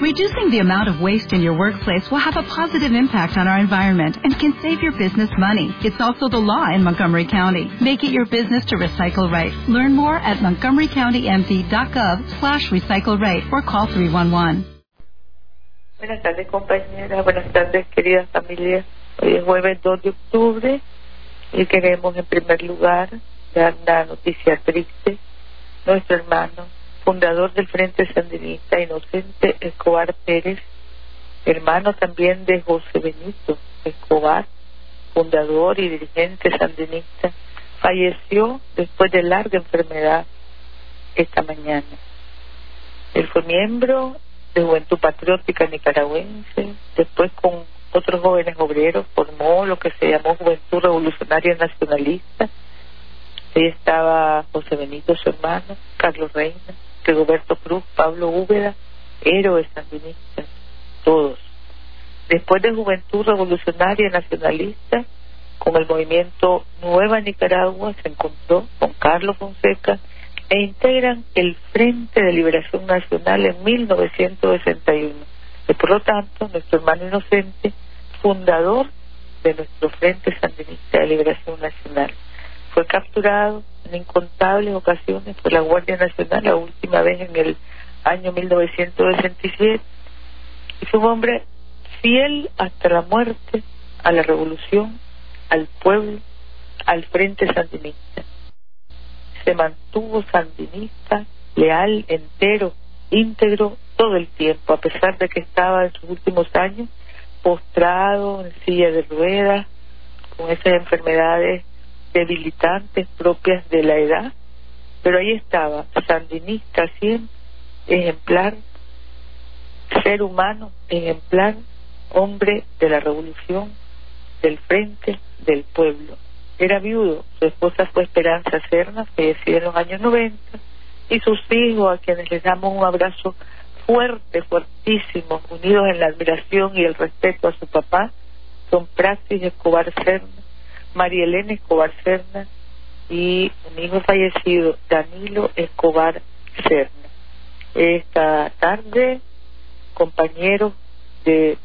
Reducing the amount of waste in your workplace will have a positive impact on our environment and can save your business money. It's also the law in Montgomery County. Make it your business to recycle right. Learn more at montgomerycountymd.gov slash recycle right or call 311. Buenas tardes compañeras, buenas tardes queridas familias. Hoy es jueves 2 de octubre y queremos en primer lugar dar la noticia triste. Nuestro hermano, fundador del Frente Sandinista, Inocente Escobar Pérez, hermano también de José Benito Escobar, fundador y dirigente sandinista, falleció después de larga enfermedad esta mañana. Él fue miembro de Juventud Patriótica Nicaragüense, después con otros jóvenes obreros formó lo que se llamó Juventud Revolucionaria Nacionalista. Ahí estaba José Benito, su hermano, Carlos Reina, Rigoberto Cruz, Pablo Úbeda, héroes sandinistas, todos. Después de Juventud Revolucionaria Nacionalista, con el movimiento Nueva Nicaragua, se encontró con Carlos Fonseca e integran el Frente de Liberación Nacional en 1961. Y por lo tanto, nuestro hermano inocente, fundador de nuestro Frente Sandinista de Liberación Nacional, fue capturado en incontables ocasiones por la Guardia Nacional, la última vez en el año 1967, y fue un hombre fiel hasta la muerte a la revolución, al pueblo, al Frente Sandinista. Se mantuvo sandinista, leal, entero, íntegro todo el tiempo, a pesar de que estaba en sus últimos años postrado en silla de ruedas, con esas enfermedades debilitantes propias de la edad, pero ahí estaba, sandinista siempre, ejemplar, ser humano, ejemplar, hombre de la revolución, del frente, del pueblo. Era viudo, su esposa fue Esperanza Serna, fallecida en los años 90, y sus hijos, a quienes les damos un abrazo fuerte, fuertísimo, unidos en la admiración y el respeto a su papá, son Praxis Escobar Serna, María Elena Escobar Serna y un hijo fallecido, Danilo Escobar Serna. Esta tarde, compañeros de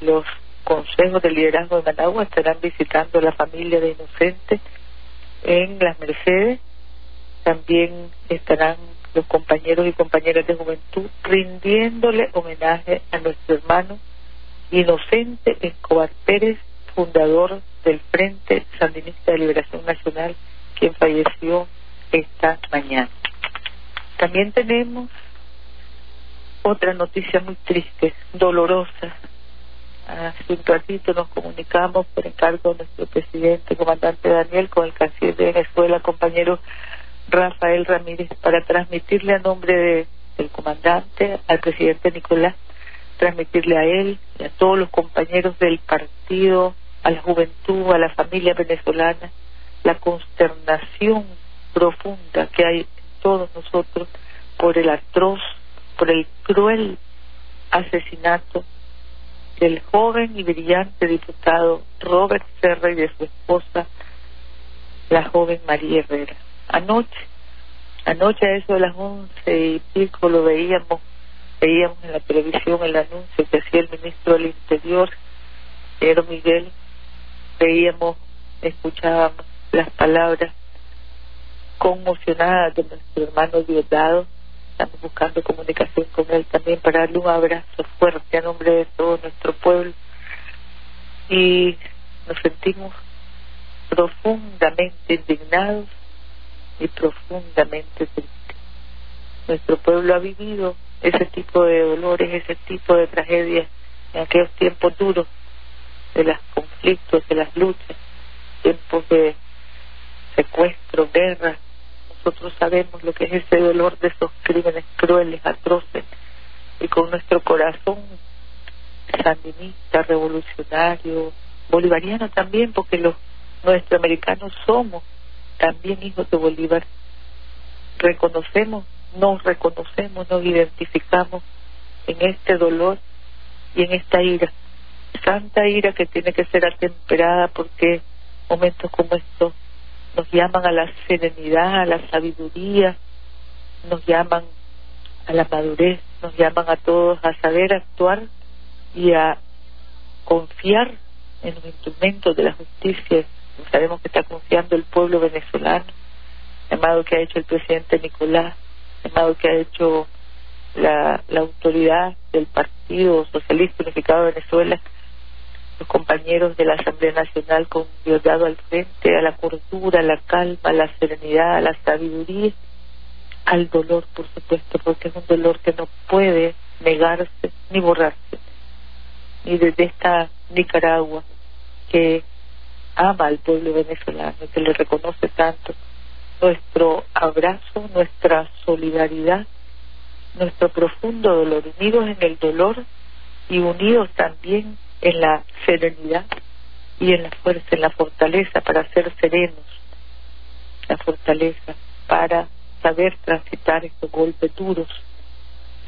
los consejos de liderazgo de Managua estarán visitando la familia de Inocente en Las Mercedes. También estarán los compañeros y compañeras de juventud rindiéndole homenaje a nuestro hermano Inocente Escobar Pérez, fundador del Frente Sandinista de Liberación Nacional, quien falleció esta mañana. También tenemos otra noticia muy triste, dolorosa, hace un ratito nos comunicamos por encargo de nuestro presidente, comandante Daniel, con el canciller de Venezuela, compañero Rafael Ramírez, para transmitirle a nombre del comandante, al presidente Nicolás, transmitirle a él y a todos los compañeros del partido, a la juventud, a la familia venezolana, la consternación profunda que hay en todos nosotros por el atroz, por el cruel asesinato del joven y brillante diputado Robert Serra y de su esposa, la joven María Herrera. Anoche, anoche a eso de las once y pico lo veíamos, veíamos en la televisión el anuncio que hacía el ministro del Interior, Pedro Miguel, veíamos, escuchábamos las palabras conmocionadas de nuestro hermano Diosdado. Estamos buscando comunicación con él también para darle un abrazo fuerte a nombre de todo nuestro pueblo. Y nos sentimos profundamente indignados y profundamente tristes. Nuestro pueblo ha vivido ese tipo de dolores, ese tipo de tragedias en aquellos tiempos duros de los conflictos, de las luchas, tiempos de secuestro, guerra, nosotros sabemos lo que es ese dolor de esos crímenes crueles, atroces, y con nuestro corazón sandinista, revolucionario, bolivariano también, porque los nuestroamericanos somos también hijos de Bolívar. Reconocemos, nos reconocemos, nos identificamos en este dolor y en esta ira. Santa ira que tiene que ser atemperada porque momentos como estos nos llaman a la serenidad, a la sabiduría, nos llaman a la madurez, nos llaman a todos a saber actuar y a confiar en los instrumentos de la justicia. Sabemos que está confiando el pueblo venezolano, llamado que ha hecho el presidente Nicolás, llamado que ha hecho la, la autoridad del Partido Socialista Unificado de Venezuela, compañeros de la Asamblea Nacional con Diosdado al frente, a la cordura, a la calma, a la serenidad, a la sabiduría, al dolor, por supuesto, porque es un dolor que no puede negarse ni borrarse. Y desde esta Nicaragua que ama al pueblo venezolano, que le reconoce tanto, nuestro abrazo, nuestra solidaridad, nuestro profundo dolor, unidos en el dolor y unidos también en la serenidad y en la fuerza, en la fortaleza para ser serenos, la fortaleza para saber transitar estos golpes duros,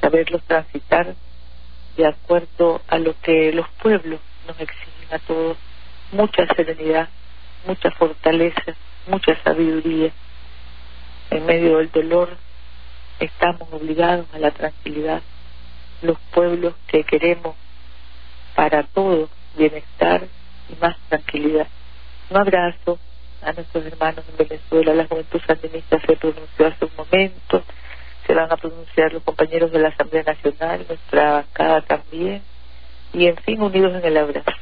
saberlos transitar de acuerdo a lo que los pueblos nos exigen a todos, mucha serenidad, mucha fortaleza, mucha sabiduría. En medio del dolor estamos obligados a la tranquilidad. Los pueblos que queremos para todo bienestar y más tranquilidad. Un abrazo a nuestros hermanos en Venezuela. La juventud sandinista se pronunció hace un momento. Se van a pronunciar los compañeros de la Asamblea Nacional, nuestra bancada también. Y en fin, unidos en el abrazo.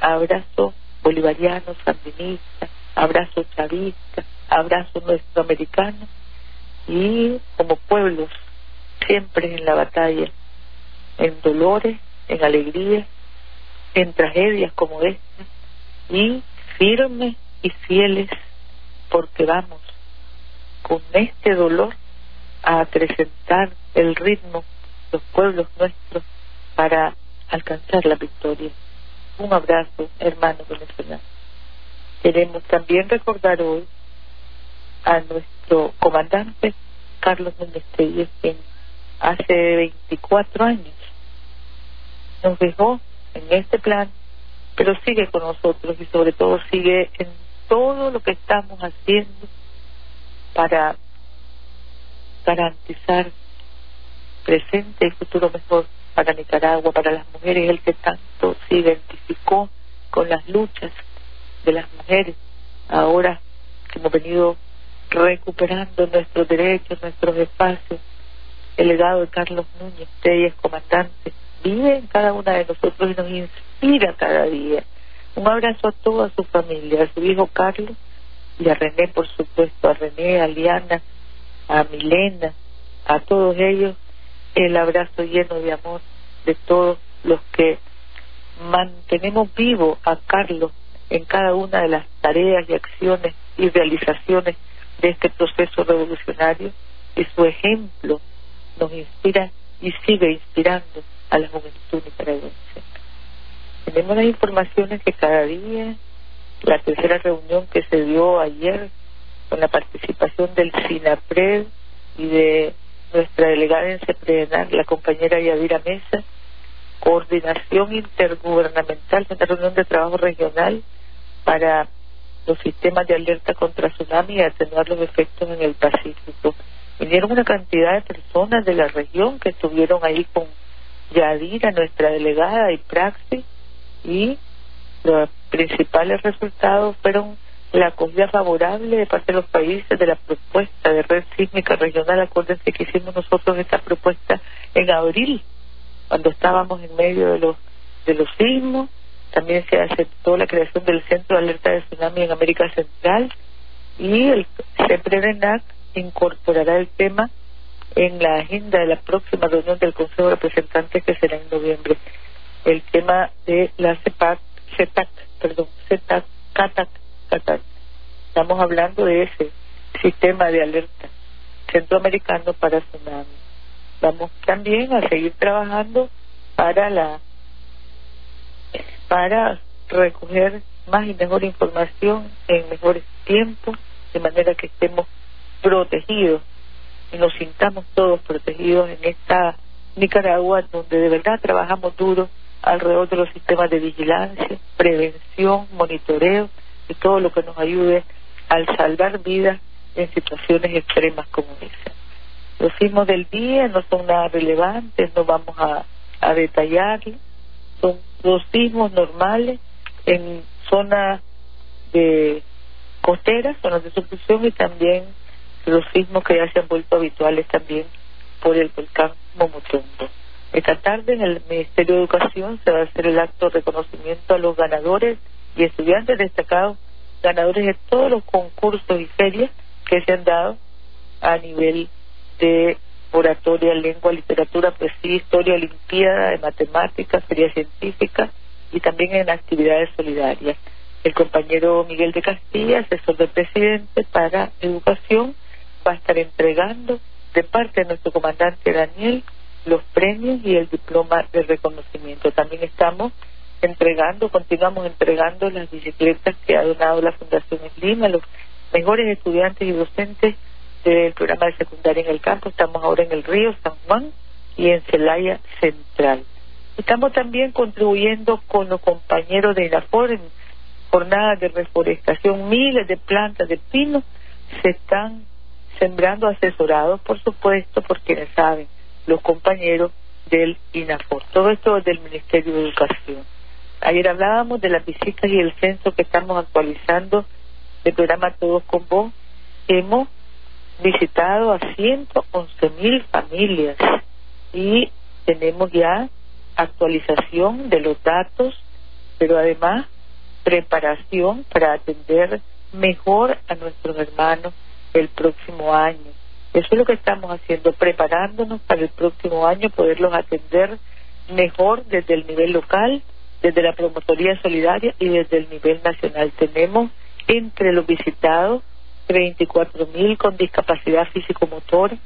Abrazo bolivariano, sandinista, abrazo chavista, abrazo nuestro americano y como pueblos siempre en la batalla, en dolores, en alegrías, en tragedias como esta y firmes y fieles porque vamos con este dolor a acrecentar el ritmo los pueblos nuestros para alcanzar la victoria. Un abrazo, hermano venezolano. Queremos también recordar hoy a nuestro comandante Carlos Núñez quien hace 24 años nos dejó en este plan, pero sigue con nosotros y sobre todo sigue en todo lo que estamos haciendo para garantizar presente y futuro mejor para Nicaragua, para las mujeres, el que tanto se identificó con las luchas de las mujeres, ahora que hemos venido recuperando nuestros derechos, nuestros espacios, el legado de Carlos Núñez, usted es comandante, vive en cada una de nosotros y nos inspira cada día. Un abrazo a toda su familia, a su hijo Carlos y a René, por supuesto, a René, a Liana, a Milena, a todos ellos, el abrazo lleno de amor de todos los que mantenemos vivo a Carlos en cada una de las tareas y acciones y realizaciones de este proceso revolucionario y su ejemplo nos inspira y sigue inspirando a la juventud nicaragüense. Tenemos las informaciones que cada día, la tercera reunión que se dio ayer con la participación del SINAPRED y de nuestra delegada en CEPRENAR, la compañera Yadira Mesa, coordinación intergubernamental, una reunión de trabajo regional para los sistemas de alerta contra tsunami y atenuar los efectos en el Pacífico. Vinieron una cantidad de personas de la región que estuvieron ahí con Yadira, nuestra delegada, y Praxis, y los principales resultados fueron la acogida favorable de parte de los países de la propuesta de red sísmica regional. Acuérdense que hicimos nosotros esta propuesta en abril, cuando estábamos en medio de los, de los sismos. También se aceptó la creación del Centro de Alerta de Tsunami en América Central y el CEPRENAC incorporará el tema en la agenda de la próxima reunión del Consejo de Representantes que será en noviembre. El tema de la CEPAC, CETAC, perdón, CETAC, CATAC, CATAC. Estamos hablando de ese sistema de alerta centroamericano para tsunami. Vamos también a seguir trabajando para la para recoger más y mejor información en mejores tiempos, de manera que estemos protegidos y nos sintamos todos protegidos en esta Nicaragua, donde de verdad trabajamos duro alrededor de los sistemas de vigilancia, prevención, monitoreo y todo lo que nos ayude al salvar vidas en situaciones extremas como esa. Los sismos del día no son nada relevantes, no vamos a, a. Son los sismos normales en zonas de costeras, zonas de subducción y también los sismos que ya se han vuelto habituales también por el volcán Momotumbo. Esta tarde en el Ministerio de Educación se va a hacer el acto de reconocimiento a los ganadores y estudiantes destacados, ganadores de todos los concursos y ferias que se han dado a nivel de oratoria, lengua, literatura, poesía, historia, olimpiada, de matemáticas, feria científica y también en actividades solidarias. El compañero Miguel de Castilla, asesor del presidente para educación, va a estar entregando de parte de nuestro comandante Daniel los premios y el diploma de reconocimiento. También estamos entregando, continuamos entregando las bicicletas que ha donado la Fundación Lima, los mejores estudiantes y docentes del programa de secundaria en el campo. Estamos ahora en el río San Juan y en Celaya Central. Estamos también contribuyendo con los compañeros de INAFOR en jornadas de reforestación. Miles de plantas de pino se están sembrando asesorados, por supuesto, por quienes saben, los compañeros del INAFOR. Todo esto es del Ministerio de Educación. Ayer hablábamos de las visitas y el censo que estamos actualizando del programa Todos con Vos. Hemos visitado a 111 mil familias y tenemos ya actualización de los datos, pero además preparación para atender mejor a nuestros hermanos el próximo año. Eso es lo que estamos haciendo, preparándonos para el próximo año, poderlos atender mejor desde el nivel local, desde la promotoría solidaria y desde el nivel nacional. Tenemos entre los visitados 34 mil con discapacidad físico-motora,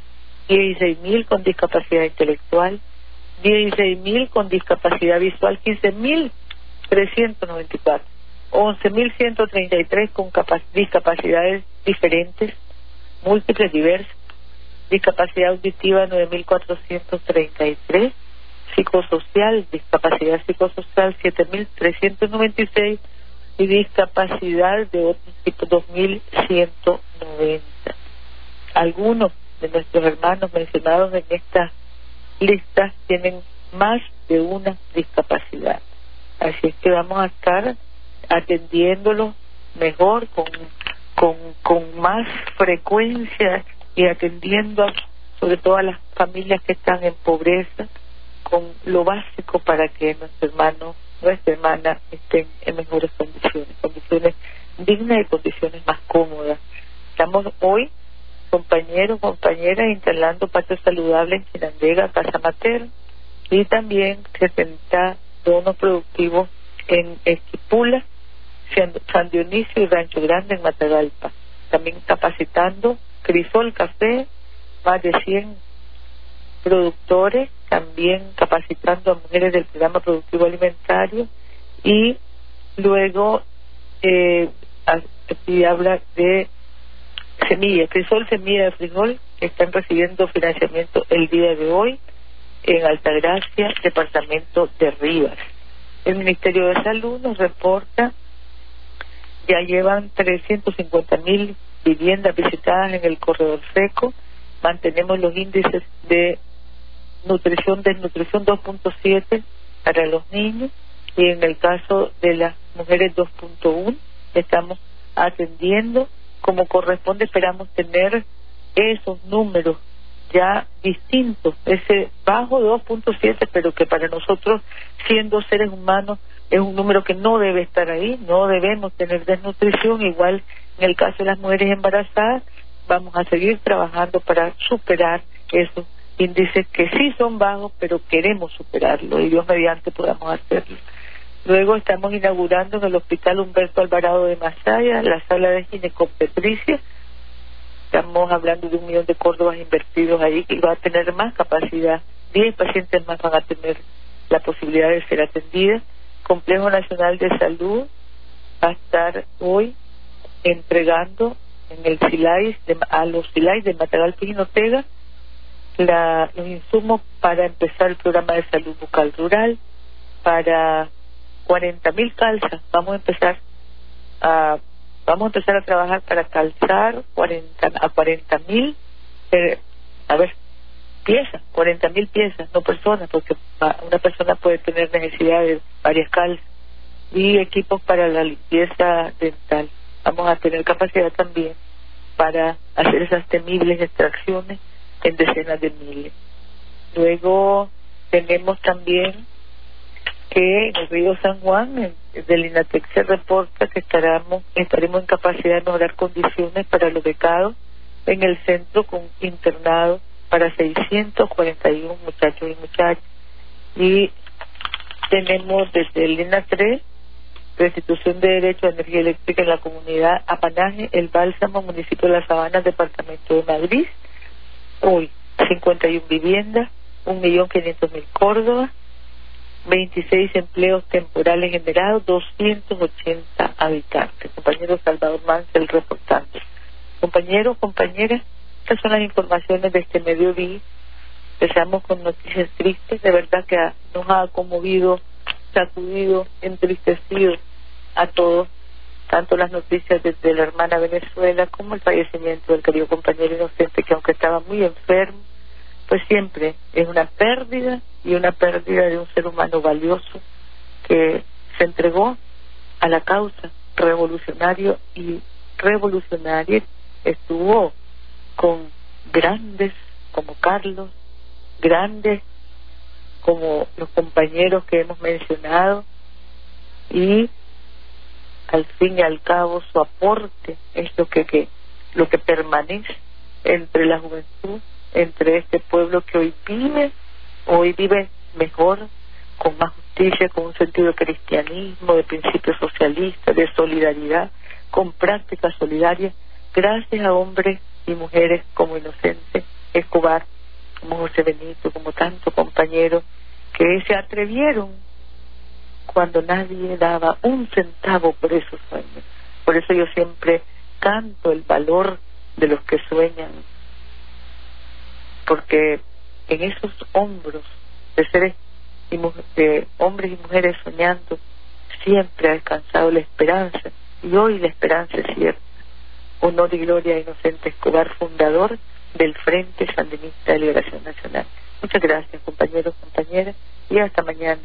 16 mil con discapacidad intelectual, 16 mil con discapacidad visual, 15 mil 394, 11 mil 133 con discapacidades diferentes, múltiples, diversas, discapacidad auditiva 9.433, psicosocial, discapacidad psicosocial 7.396 y discapacidad de otro tipo 2.190. Algunos de nuestros hermanos mencionados en esta lista tienen más de una discapacidad. Así es que vamos a estar atendiéndolos mejor, con, con, con más frecuencia y atendiendo sobre todo a las familias que están en pobreza con lo básico para que nuestro hermano nuestra hermana estén en mejores condiciones, condiciones dignas y condiciones más cómodas. Estamos hoy, compañeros, compañeras, instalando patio saludable en Chinandega, Casa Mater, y también 70 donos productivos en Esquipula, San Dionisio y Rancho Grande en Matagalpa. También capacitando Crisol Café, más de 100 productores, también capacitando a mujeres del programa productivo alimentario y luego eh, aquí habla de semillas, frijol, semilla de frijol, que están recibiendo financiamiento el día de hoy en Altagracia, departamento de Rivas. El Ministerio de Salud nos reporta ya llevan 350 mil viviendas visitadas en el corredor seco. Mantenemos los índices de nutrición, desnutrición 2.7 para los niños. Y en el caso de las mujeres 2.1 estamos atendiendo como corresponde, esperamos tener esos números ya distintos, ese bajo 2.7, pero que para nosotros, siendo seres humanos, es un número que no debe estar ahí, no debemos tener desnutrición, igual en el caso de las mujeres embarazadas, vamos a seguir trabajando para superar esos índices que sí son bajos, pero queremos superarlo y Dios mediante podamos hacerlo. Luego estamos inaugurando en el Hospital Humberto Alvarado de Masaya la sala de ginecobstetricia. Estamos hablando de un millón de córdobas invertidos ahí y va a tener más capacidad. Diez pacientes más van a tener la posibilidad de ser atendidas. Complejo Nacional de Salud va a estar hoy entregando en el SILAIS a los SILAIS de Matagalpa y Ortega la, los insumos para empezar el programa de salud bucal rural para 40 mil calzas. Vamos a empezar a vamos a empezar a trabajar para calzar 40, a 40 mil a ver, piezas, 40 mil piezas, no personas, porque una persona puede tener necesidad de varias calzas y equipos para la limpieza dental. Vamos a tener capacidad también para hacer esas temibles extracciones en decenas de miles. Luego tenemos también que en el río San Juan, del INATEC se reporta que estaremos, estaremos en capacidad de mejorar condiciones para los becados en el centro con internado para 641 muchachos y muchachas. Y tenemos desde el INA 3, Restitución de Derecho a Energía Eléctrica en la Comunidad Apanaje, El Bálsamo, Municipio de La Sabana, Departamento de Madrid. Hoy, 51 viviendas, 1.500.000 Córdoba, 26 empleos temporales generados, 280 habitantes. Compañero Salvador Mansell reportando. Compañeros, compañeras, estas son las informaciones de este mediodía. Empezamos con noticias tristes, de verdad que nos ha conmovido, sacudido, entristecido a todos, tanto las noticias desde la hermana Venezuela como el fallecimiento del querido compañero inocente que aunque estaba muy enfermo, pues siempre es una pérdida y una pérdida de un ser humano valioso que se entregó a la causa revolucionario y revolucionaria estuvo con grandes como Carlos, grandes como los compañeros que hemos mencionado y al fin y al cabo su aporte es lo que, que lo que permanece entre la juventud entre este pueblo que hoy vive, hoy vive mejor, con más justicia, con un sentido de cristianismo, de principios socialistas, de solidaridad, con prácticas solidarias, gracias a hombres y mujeres como Inocente, Escobar, como José Benito, como tantos compañeros que se atrevieron cuando nadie daba un centavo por esos sueños. Por eso yo siempre canto el valor de los que sueñan, porque en esos hombros de seres y de hombres y mujeres soñando siempre ha descansado la esperanza y hoy la esperanza es cierta. Honor y gloria a Inocente Escobar, fundador del Frente Sandinista de Liberación Nacional. Muchas gracias, compañeros, compañeras, y hasta mañana.